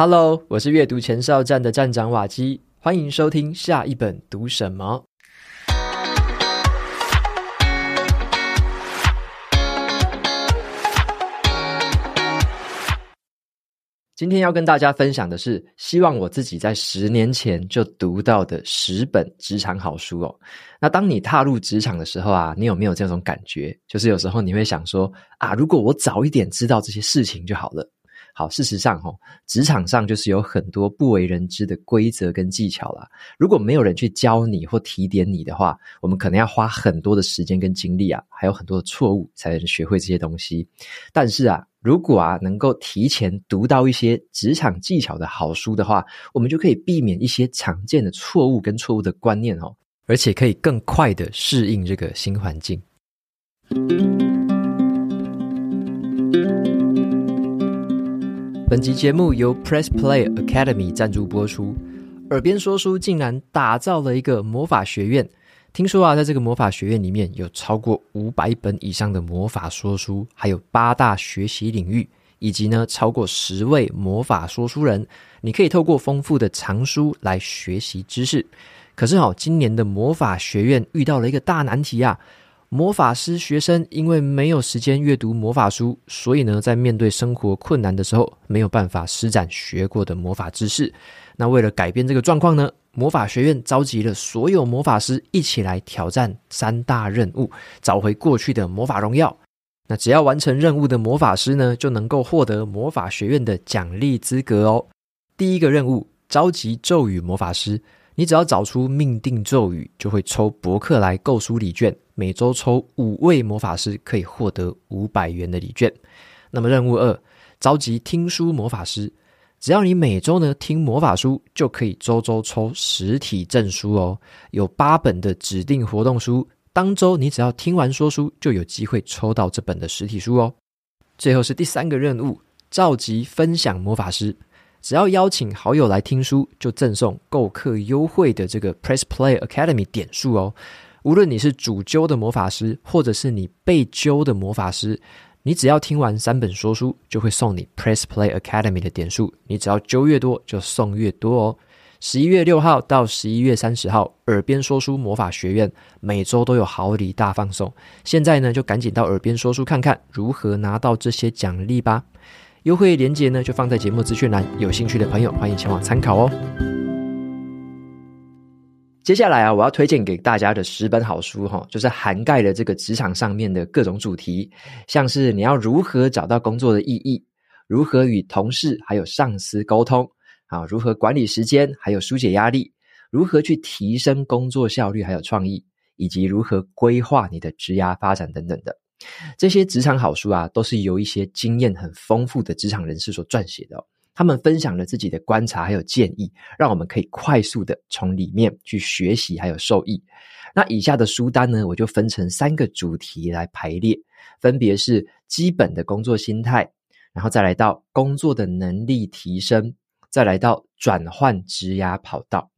Hello，我是阅读前哨站的站长瓦基，欢迎收听下一本读什么。今天要跟大家分享的是，希望我自己在十年前就读到的十本职场好书哦。那当你踏入职场的时候啊，你有没有这种感觉？就是有时候你会想说啊，如果我早一点知道这些事情就好了。好，事实上，职场上就是有很多不为人知的规则跟技巧啦。如果没有人去教你或提点你的话，我们可能要花很多的时间跟精力啊，还有很多的错误才能学会这些东西。但是啊，如果啊，能够提前读到一些职场技巧的好书的话，我们就可以避免一些常见的错误跟错误的观念哦，而且可以更快的适应这个新环境。本集节目由 Press Play Academy 赞助播出。耳边说书竟然打造了一个魔法学院。听说啊，在这个魔法学院里面有超过五百本以上的魔法说书，还有八大学习领域，以及呢超过十位魔法说书人。你可以透过丰富的藏书来学习知识。可是哦，今年的魔法学院遇到了一个大难题啊！魔法师学生因为没有时间阅读魔法书，所以呢，在面对生活困难的时候，没有办法施展学过的魔法知识。那为了改变这个状况呢，魔法学院召集了所有魔法师一起来挑战三大任务，找回过去的魔法荣耀。那只要完成任务的魔法师呢，就能够获得魔法学院的奖励资格哦。第一个任务，召集咒语魔法师。你只要找出命定咒语，就会抽博客来购书礼券。每周抽五位魔法师，可以获得五百元的礼券。那么任务二，召集听书魔法师。只要你每周呢听魔法书，就可以周周抽实体证书哦。有八本的指定活动书，当周你只要听完说书，就有机会抽到这本的实体书哦。最后是第三个任务，召集分享魔法师。只要邀请好友来听书，就赠送购课优惠的这个 Press Play Academy 点数哦。无论你是主揪的魔法师，或者是你被揪的魔法师。你只要听完三本说书，就会送你 Press Play Academy 的点数。你只要揪越多，就送越多哦。十一月六号到十一月三十号，耳边说书魔法学院每周都有好礼大放送。现在呢，就赶紧到耳边说书看看如何拿到这些奖励吧。优惠链接呢，就放在节目资讯栏，有兴趣的朋友欢迎前往参考哦。接下来啊，我要推荐给大家的十本好书哈，就是涵盖了这个职场上面的各种主题，像是你要如何找到工作的意义，如何与同事还有上司沟通啊，如何管理时间还有疏解压力，如何去提升工作效率还有创意，以及如何规划你的职涯发展等等的。这些职场好书啊，都是由一些经验很丰富的职场人士所撰写的。他们分享了自己的观察还有建议，让我们可以快速的从里面去学习还有受益。那以下的书单呢，我就分成三个主题来排列，分别是基本的工作心态，然后再来到工作的能力提升，再来到转换职涯跑道。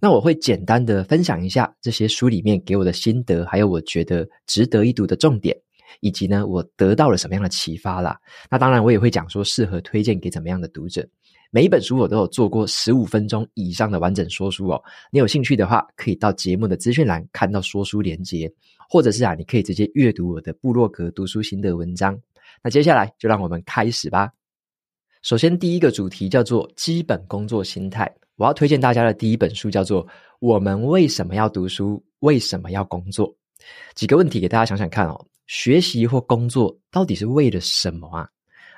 那我会简单的分享一下这些书里面给我的心得，还有我觉得值得一读的重点。以及呢，我得到了什么样的启发啦？那当然，我也会讲说适合推荐给怎么样的读者。每一本书我都有做过十五分钟以上的完整说书哦。你有兴趣的话，可以到节目的资讯栏看到说书连接，或者是啊，你可以直接阅读我的部落格读书心得文章。那接下来就让我们开始吧。首先，第一个主题叫做基本工作心态。我要推荐大家的第一本书叫做《我们为什么要读书？为什么要工作？》几个问题给大家想想看哦。学习或工作到底是为了什么啊？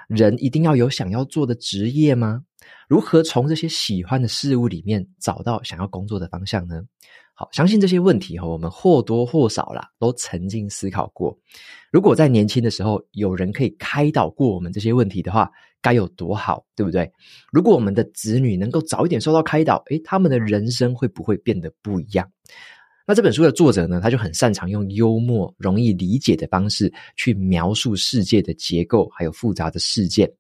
人一定要有想要做的职业吗？如何从这些喜欢的事物里面找到想要工作的方向呢？好，相信这些问题哈，我们或多或少啦都曾经思考过。如果在年轻的时候有人可以开导过我们这些问题的话，该有多好，对不对？如果我们的子女能够早一点受到开导，诶，他们的人生会不会变得不一样？那这本书的作者呢，他就很擅长用幽默、容易理解的方式去描述世界的结构，还有复杂的事件。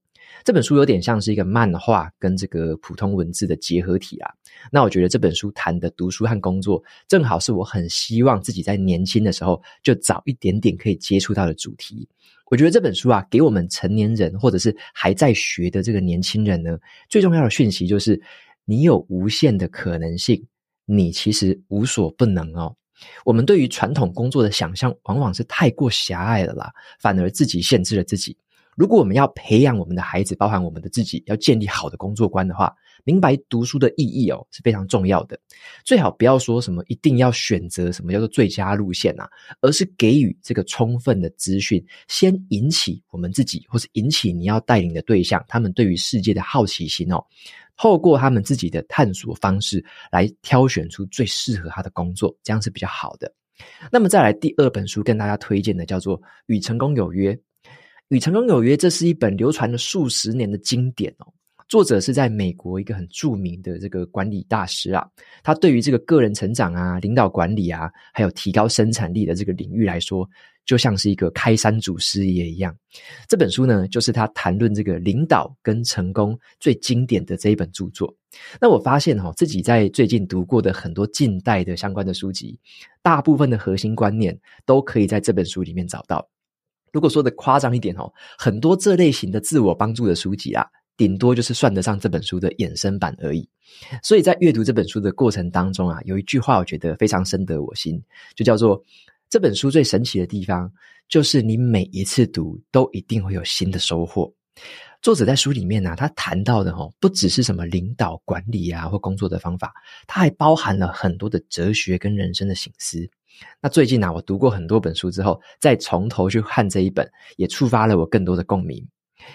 这本书有点像是一个漫画跟这个普通文字的结合体啊。那我觉得这本书谈的读书和工作，正好是我很希望自己在年轻的时候就早一点点可以接触到的主题。我觉得这本书啊，给我们成年人或者是还在学的这个年轻人呢，最重要的讯息就是，你有无限的可能性，你其实无所不能哦。我们对于传统工作的想象，往往是太过狭隘了啦，反而自己限制了自己。如果我们要培养我们的孩子，包含我们的自己，要建立好的工作观的话，明白读书的意义哦，是非常重要的。最好不要说什么一定要选择什么叫做最佳路线啊，而是给予这个充分的资讯，先引起我们自己，或是引起你要带领的对象，他们对于世界的好奇心哦，透过他们自己的探索方式来挑选出最适合他的工作，这样是比较好的。那么再来第二本书跟大家推荐的叫做《与成功有约》。与成功有约，这是一本流传了数十年的经典哦。作者是在美国一个很著名的这个管理大师啊，他对于这个个人成长啊、领导管理啊，还有提高生产力的这个领域来说，就像是一个开山祖师爷一样。这本书呢，就是他谈论这个领导跟成功最经典的这一本著作。那我发现哈、自己在最近读过的很多近代的相关的书籍，大部分的核心观念都可以在这本书里面找到。如果说的夸张一点哦，很多这类型的自我帮助的书籍啊，顶多就是算得上这本书的衍生版而已。所以在阅读这本书的过程当中啊，有一句话我觉得非常深得我心，就叫做这本书最神奇的地方，就是你每一次读都一定会有新的收获。作者在书里面呢、他谈到的哦，不只是什么领导管理啊或工作的方法，他还包含了很多的哲学跟人生的醒思。那最近呢、我读过很多本书之后，再从头去看这一本，也触发了我更多的共鸣。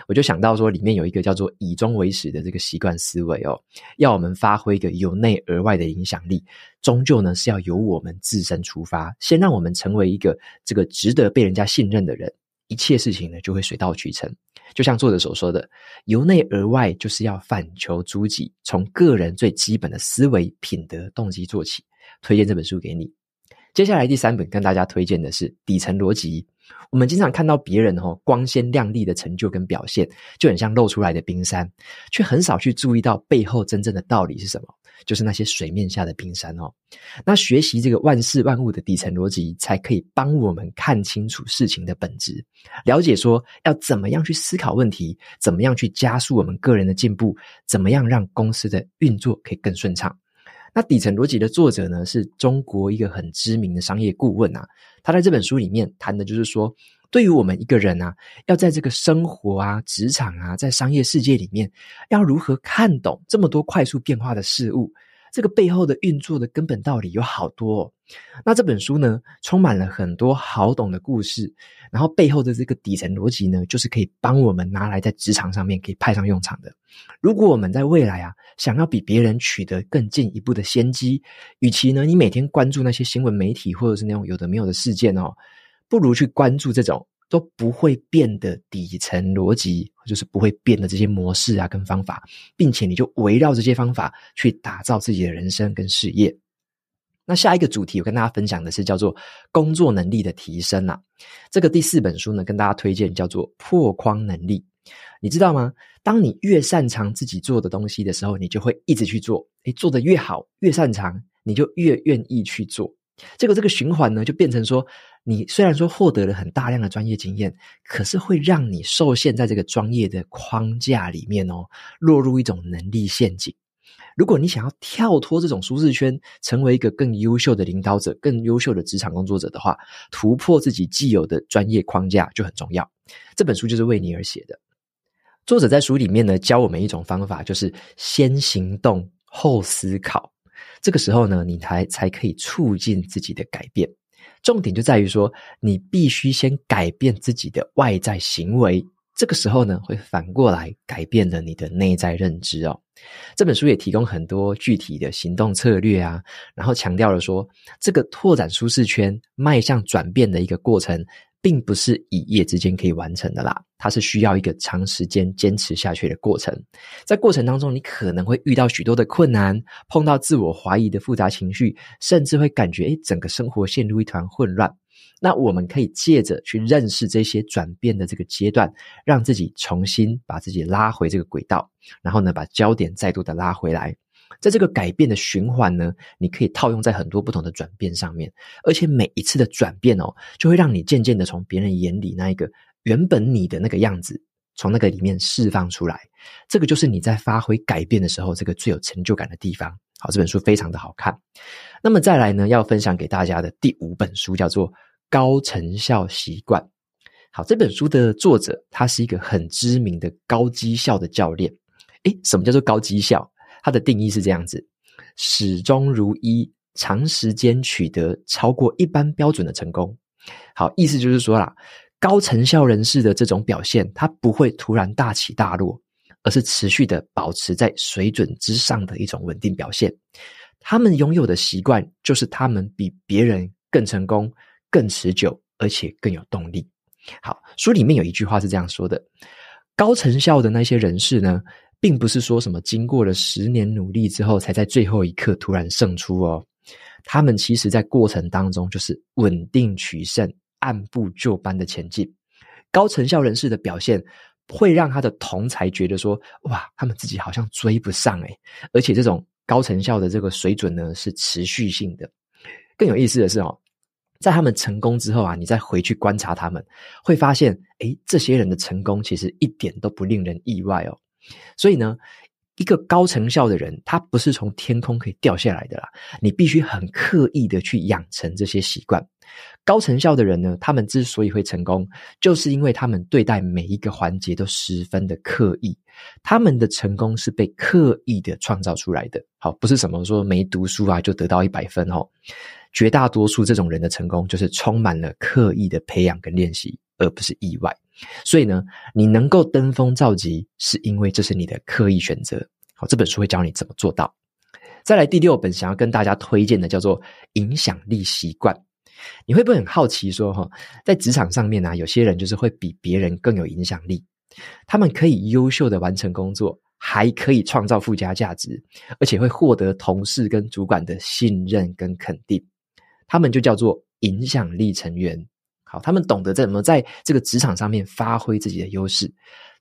我就想到说，里面有一个叫做“以终为始”的这个习惯思维哦，要我们发挥一个由内而外的影响力，终究呢是要由我们自身出发，先让我们成为一个这个值得被人家信任的人，一切事情呢就会水到渠成。就像作者所说的，由内而外就是要反求诸己，从个人最基本的思维、品德、动机做起。推荐这本书给你。接下来第三本跟大家推荐的是《底层逻辑》。我们经常看到别人哦光鲜亮丽的成就跟表现，就很像露出来的冰山，却很少去注意到背后真正的道理是什么，就是那些水面下的冰山哦。那学习这个万事万物的底层逻辑，才可以帮我们看清楚事情的本质，了解说要怎么样去思考问题，怎么样去加速我们个人的进步，怎么样让公司的运作可以更顺畅。那底层逻辑的作者呢，是中国一个很知名的商业顾问啊。他在这本书里面谈的就是说，对于我们一个人啊，要在这个生活啊、职场啊，在商业世界里面，要如何看懂这么多快速变化的事物。这个背后的运作的根本道理有好多。那这本书呢，充满了很多好懂的故事，然后背后的这个底层逻辑呢，就是可以帮我们拿来在职场上面可以派上用场的。如果我们在未来啊，想要比别人取得更进一步的先机，与其呢，你每天关注那些新闻媒体或者是那种有的没有的事件哦，不如去关注这种。都不会变的底层逻辑，就是不会变的这些模式啊，跟方法，并且你就围绕这些方法去打造自己的人生跟事业。那下一个主题，我跟大家分享的是叫做工作能力的提升啊。这个第四本书呢，跟大家推荐叫做破框能力。你知道吗？当你越擅长自己做的东西的时候，你就会一直去做。你，做得越好，越擅长，你就越愿意去做。这个这个循环呢，就变成说。你虽然说获得了很大量的专业经验，可是会让你受限在这个专业的框架里面哦，落入一种能力陷阱。如果你想要跳脱这种舒适圈，成为一个更优秀的领导者、更优秀的职场工作者的话，突破自己既有的专业框架就很重要。这本书就是为你而写的。作者在书里面呢，教我们一种方法，就是先行动后思考。这个时候呢，你才才可以促进自己的改变。重点就在于说，你必须先改变自己的外在行为，这个时候呢，会反过来改变了你的内在认知哦。这本书也提供很多具体的行动策略啊，然后强调了说，这个拓展舒适圈、迈向转变的一个过程。并不是一夜之间可以完成的啦，它是需要一个长时间坚持下去的过程。在过程当中，你可能会遇到许多的困难，碰到自我怀疑的复杂情绪，甚至会感觉诶，整个生活陷入一团混乱。那我们可以借着去认识这些转变的这个阶段，让自己重新把自己拉回这个轨道，然后呢，把焦点再度的拉回来。在这个改变的循环呢，你可以套用在很多不同的转变上面，而且每一次的转变哦，就会让你渐渐的从别人眼里那一个原本你的那个样子，从那个里面释放出来。这个就是你在发挥改变的时候，这个最有成就感的地方。好，这本书非常的好看。那么再来呢，要分享给大家的第五本书叫做《高成效习惯》。好，这本书的作者他是一个很知名的高绩效的教练。诶，什么叫做高绩效？它的定义是这样子：始终如一，长时间取得超过一般标准的成功。好，意思就是说啦，高成效人士的这种表现，他不会突然大起大落，而是持续的保持在水准之上的一种稳定表现。他们拥有的习惯，就是他们比别人更成功、更持久，而且更有动力。好，书里面有一句话是这样说的：高成效的那些人士呢，并不是说什么经过了十年努力之后，才在最后一刻突然胜出哦。他们其实在过程当中就是稳定取胜，按部就班的前进。高成效人士的表现会让他的同才觉得说：“哇，他们自己好像追不上诶。”而且这种高成效的这个水准呢，是持续性的。更有意思的是哦，在他们成功之后啊，你再回去观察他们，会发现，诶，这些人的成功其实一点都不令人意外哦。所以呢。一个高成效的人，他不是从天空可以掉下来的啦。你必须很刻意的去养成这些习惯。高成效的人呢，他们之所以会成功，就是因为他们对待每一个环节都十分的刻意。他们的成功是被刻意的创造出来的。好，不是什么说没读书啊就得到一百分哦。绝大多数这种人的成功，就是充满了刻意的培养跟练习，而不是意外。所以呢，你能够登峰造极，是因为这是你的刻意选择。好，这本书会教你怎么做到。再来第六本，想要跟大家推荐的叫做《影响力习惯》。你会不会很好奇说，哈，在职场上面呢，有些人就是会比别人更有影响力，他们可以优秀的完成工作，还可以创造附加价值，而且会获得同事跟主管的信任跟肯定。他们就叫做影响力成员。好，他们懂得怎么在这个职场上面发挥自己的优势。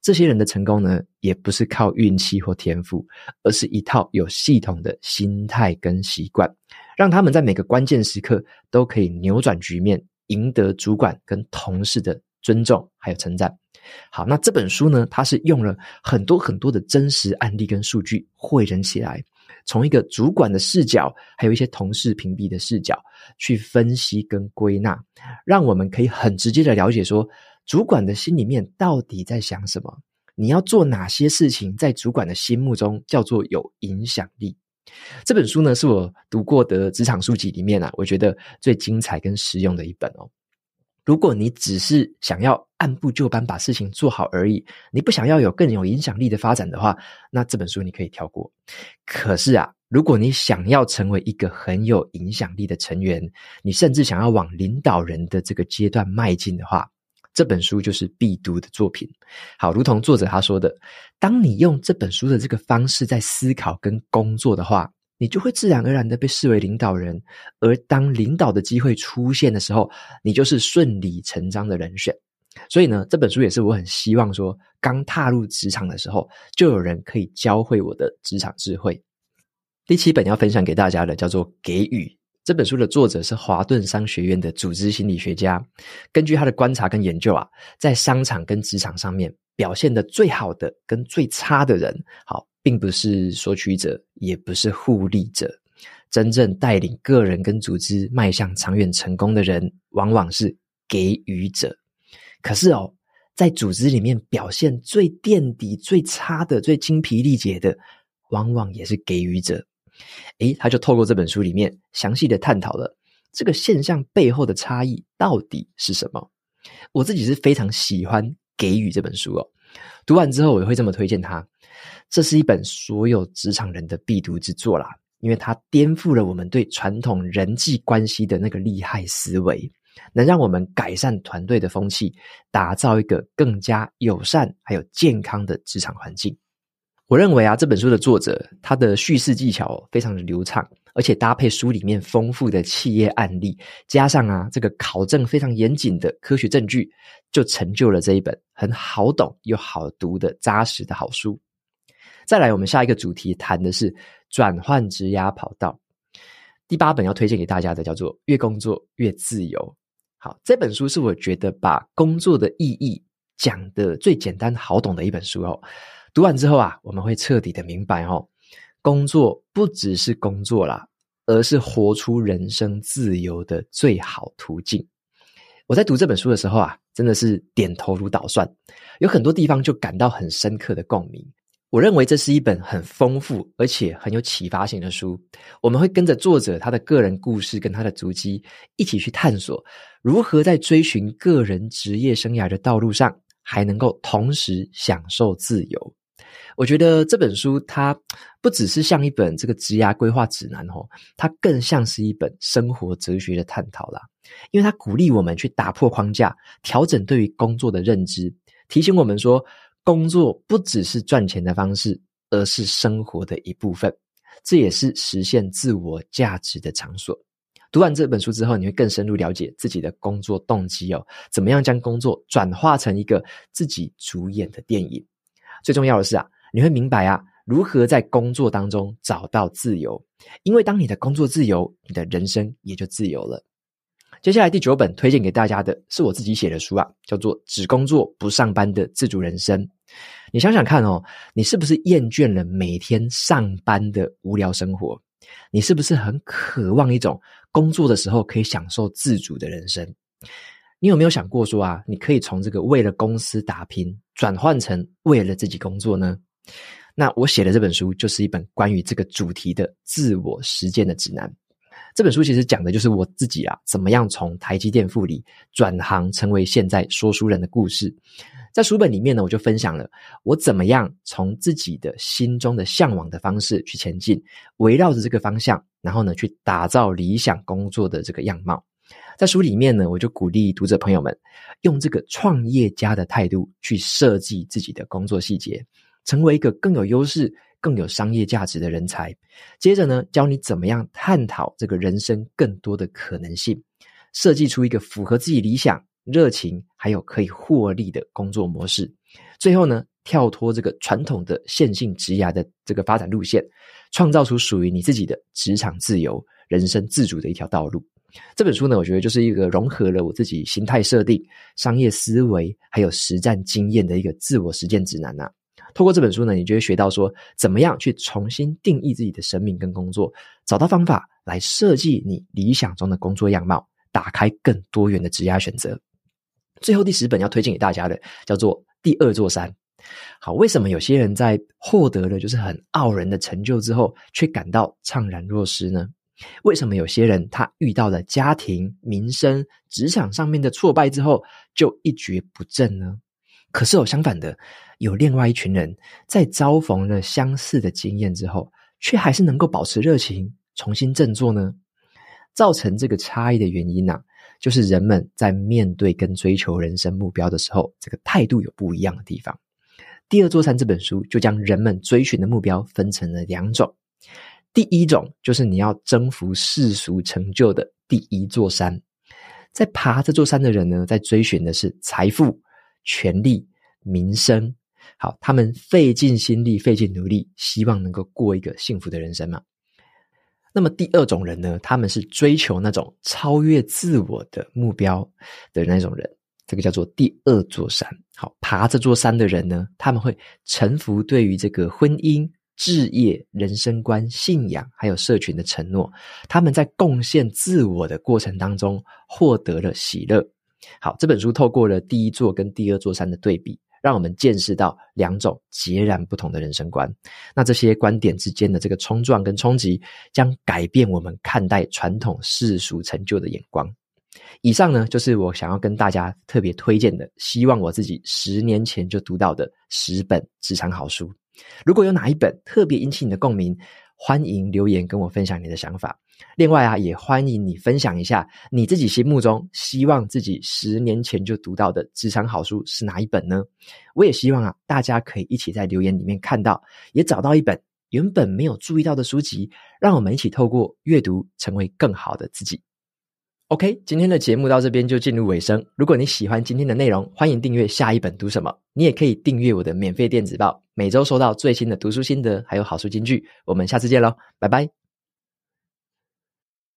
这些人的成功呢，也不是靠运气或天赋，而是一套有系统的心态跟习惯，让他们在每个关键时刻都可以扭转局面，赢得主管跟同事的尊重还有称赞。好，那这本书呢，它是用了很多很多的真实案例跟数据汇整起来。从一个主管的视角，还有一些同事屏蔽的视角去分析跟归纳，让我们可以很直接的了解说，主管的心里面到底在想什么？你要做哪些事情，在主管的心目中叫做有影响力？这本书呢，是我读过的职场书籍里面啊，我觉得最精彩跟实用的一本哦。如果你只是想要按部就班把事情做好而已，你不想要有更有影响力的发展的话，那这本书你可以跳过。可是啊，如果你想要成为一个很有影响力的成员，你甚至想要往领导人的这个阶段迈进的话，这本书就是必读的作品。好，如同作者他说的，当你用这本书的这个方式在思考跟工作的话，你就会自然而然的被视为领导人，而当领导的机会出现的时候，你就是顺理成章的人选。所以呢，这本书也是我很希望说，刚踏入职场的时候，就有人可以教会我的职场智慧。第七本要分享给大家的叫做《给予》。这本书的作者是华顿商学院的组织心理学家。根据他的观察跟研究啊，在商场跟职场上面表现得最好的跟最差的人，好。并不是索取者，也不是互利者，真正带领个人跟组织迈向长远成功的人，往往是给予者。可是哦，在组织里面表现最垫底、最差的、最精疲力竭的，往往也是给予者。诶，他就透过这本书里面详细的探讨了这个现象背后的差异到底是什么。我自己是非常喜欢《给予》这本书哦，读完之后我会这么推荐他。这是一本所有职场人的必读之作啦，因为它颠覆了我们对传统人际关系的那个利害思维，能让我们改善团队的风气，打造一个更加友善还有健康的职场环境。我认为啊，这本书的作者他的叙事技巧非常的流畅，而且搭配书里面丰富的企业案例，加上啊这个考证非常严谨的科学证据，就成就了这一本很好懂又好读的扎实的好书。再来，我们下一个主题谈的是转换职涯跑道。第八本要推荐给大家的叫做《越工作越自由》。好，这本书是我觉得把工作的意义讲的最简单好懂的一本书哦。读完之后啊，我们会彻底的明白哦，工作不只是工作啦，而是活出人生自由的最好途径。我在读这本书的时候啊，真的是点头如捣蒜，有很多地方就感到很深刻的共鸣。我认为这是一本很丰富而且很有启发性的书。我们会跟着作者他的个人故事跟他的足迹，一起去探索如何在追寻个人职业生涯的道路上，还能够同时享受自由。我觉得这本书它不只是像一本这个职涯规划指南哦，它更像是一本生活哲学的探讨啦。因为它鼓励我们去打破框架，调整对于工作的认知，提醒我们说，工作不只是赚钱的方式，而是生活的一部分。这也是实现自我价值的场所。读完这本书之后，你会更深入了解自己的工作动机哦，怎么样将工作转化成一个自己主演的电影。最重要的是啊，你会明白啊，如何在工作当中找到自由。因为当你的工作自由，你的人生也就自由了。接下来第九本推荐给大家的是我自己写的书啊，叫做《只工作不上班的自主人生》。你想想看哦，你是不是厌倦了每天上班的无聊生活？你是不是很渴望一种工作的时候可以享受自主的人生？你有没有想过说啊，你可以从这个为了公司打拼，转换成为了自己工作呢？那我写的这本书就是一本关于这个主题的自我实践的指南。这本书其实讲的就是我自己啊，怎么样从台积电副理转行成为现在说书人的故事。在书本里面呢，我就分享了我怎么样从自己的心中的向往的方式去前进，围绕着这个方向，然后呢，去打造理想工作的这个样貌。在书里面呢，我就鼓励读者朋友们用这个创业家的态度去设计自己的工作细节，成为一个更有优势，更有商业价值的人才，接着呢，教你怎么样探讨这个人生更多的可能性，设计出一个符合自己理想、热情还有可以获利的工作模式。最后呢，跳脱这个传统的线性职涯的这个发展路线，创造出属于你自己的职场自由、人生自主的一条道路。这本书呢，我觉得就是一个融合了我自己心态设定、商业思维还有实战经验的一个自我实践指南呐、透过这本书呢，你就会学到说，怎么样去重新定义自己的生命跟工作，找到方法来设计你理想中的工作样貌，打开更多元的职业选择。最后第十本要推荐给大家的，叫做《第二座山》。好，为什么有些人在获得了就是很傲人的成就之后，却感到怅然若失呢？为什么有些人他遇到了家庭、民生、职场上面的挫败之后，就一蹶不振呢？可是有相反的，有另外一群人在遭逢了相似的经验之后，却还是能够保持热情，重新振作呢？造成这个差异的原因呢、啊，就是人们在面对跟追求人生目标的时候，这个态度有不一样的地方。第二座山这本书就将人们追寻的目标分成了两种，第一种就是你要征服世俗成就的第一座山，在爬这座山的人呢，在追寻的是财富。权力、名声，好，他们费尽心力、费尽努力，希望能够过一个幸福的人生嘛。那么第二种人呢，他们是追求那种超越自我的目标的那种人，这个叫做第二座山。好，爬这座山的人呢，他们会臣服对于这个婚姻、事业、人生观、信仰，还有社群的承诺。他们在贡献自我的过程当中，获得了喜乐。好，这本书透过了第一座跟第二座山的对比，让我们见识到两种截然不同的人生观。那这些观点之间的这个冲撞跟冲击，将改变我们看待传统世俗成就的眼光。以上呢，就是我想要跟大家特别推荐的，希望我自己十年前就读到的十本职场好书。如果有哪一本特别引起你的共鸣，欢迎留言跟我分享你的想法。另外啊，也欢迎你分享一下你自己心目中希望自己十年前就读到的职场好书是哪一本呢？我也希望啊，大家可以一起在留言里面看到，也找到一本原本没有注意到的书籍，让我们一起透过阅读成为更好的自己。OK，今天的节目到这边就进入尾声。如果你喜欢今天的内容，欢迎订阅下一本读什么。你也可以订阅我的免费电子报，每周收到最新的读书心得，还有好书金句。我们下次见喽，拜拜。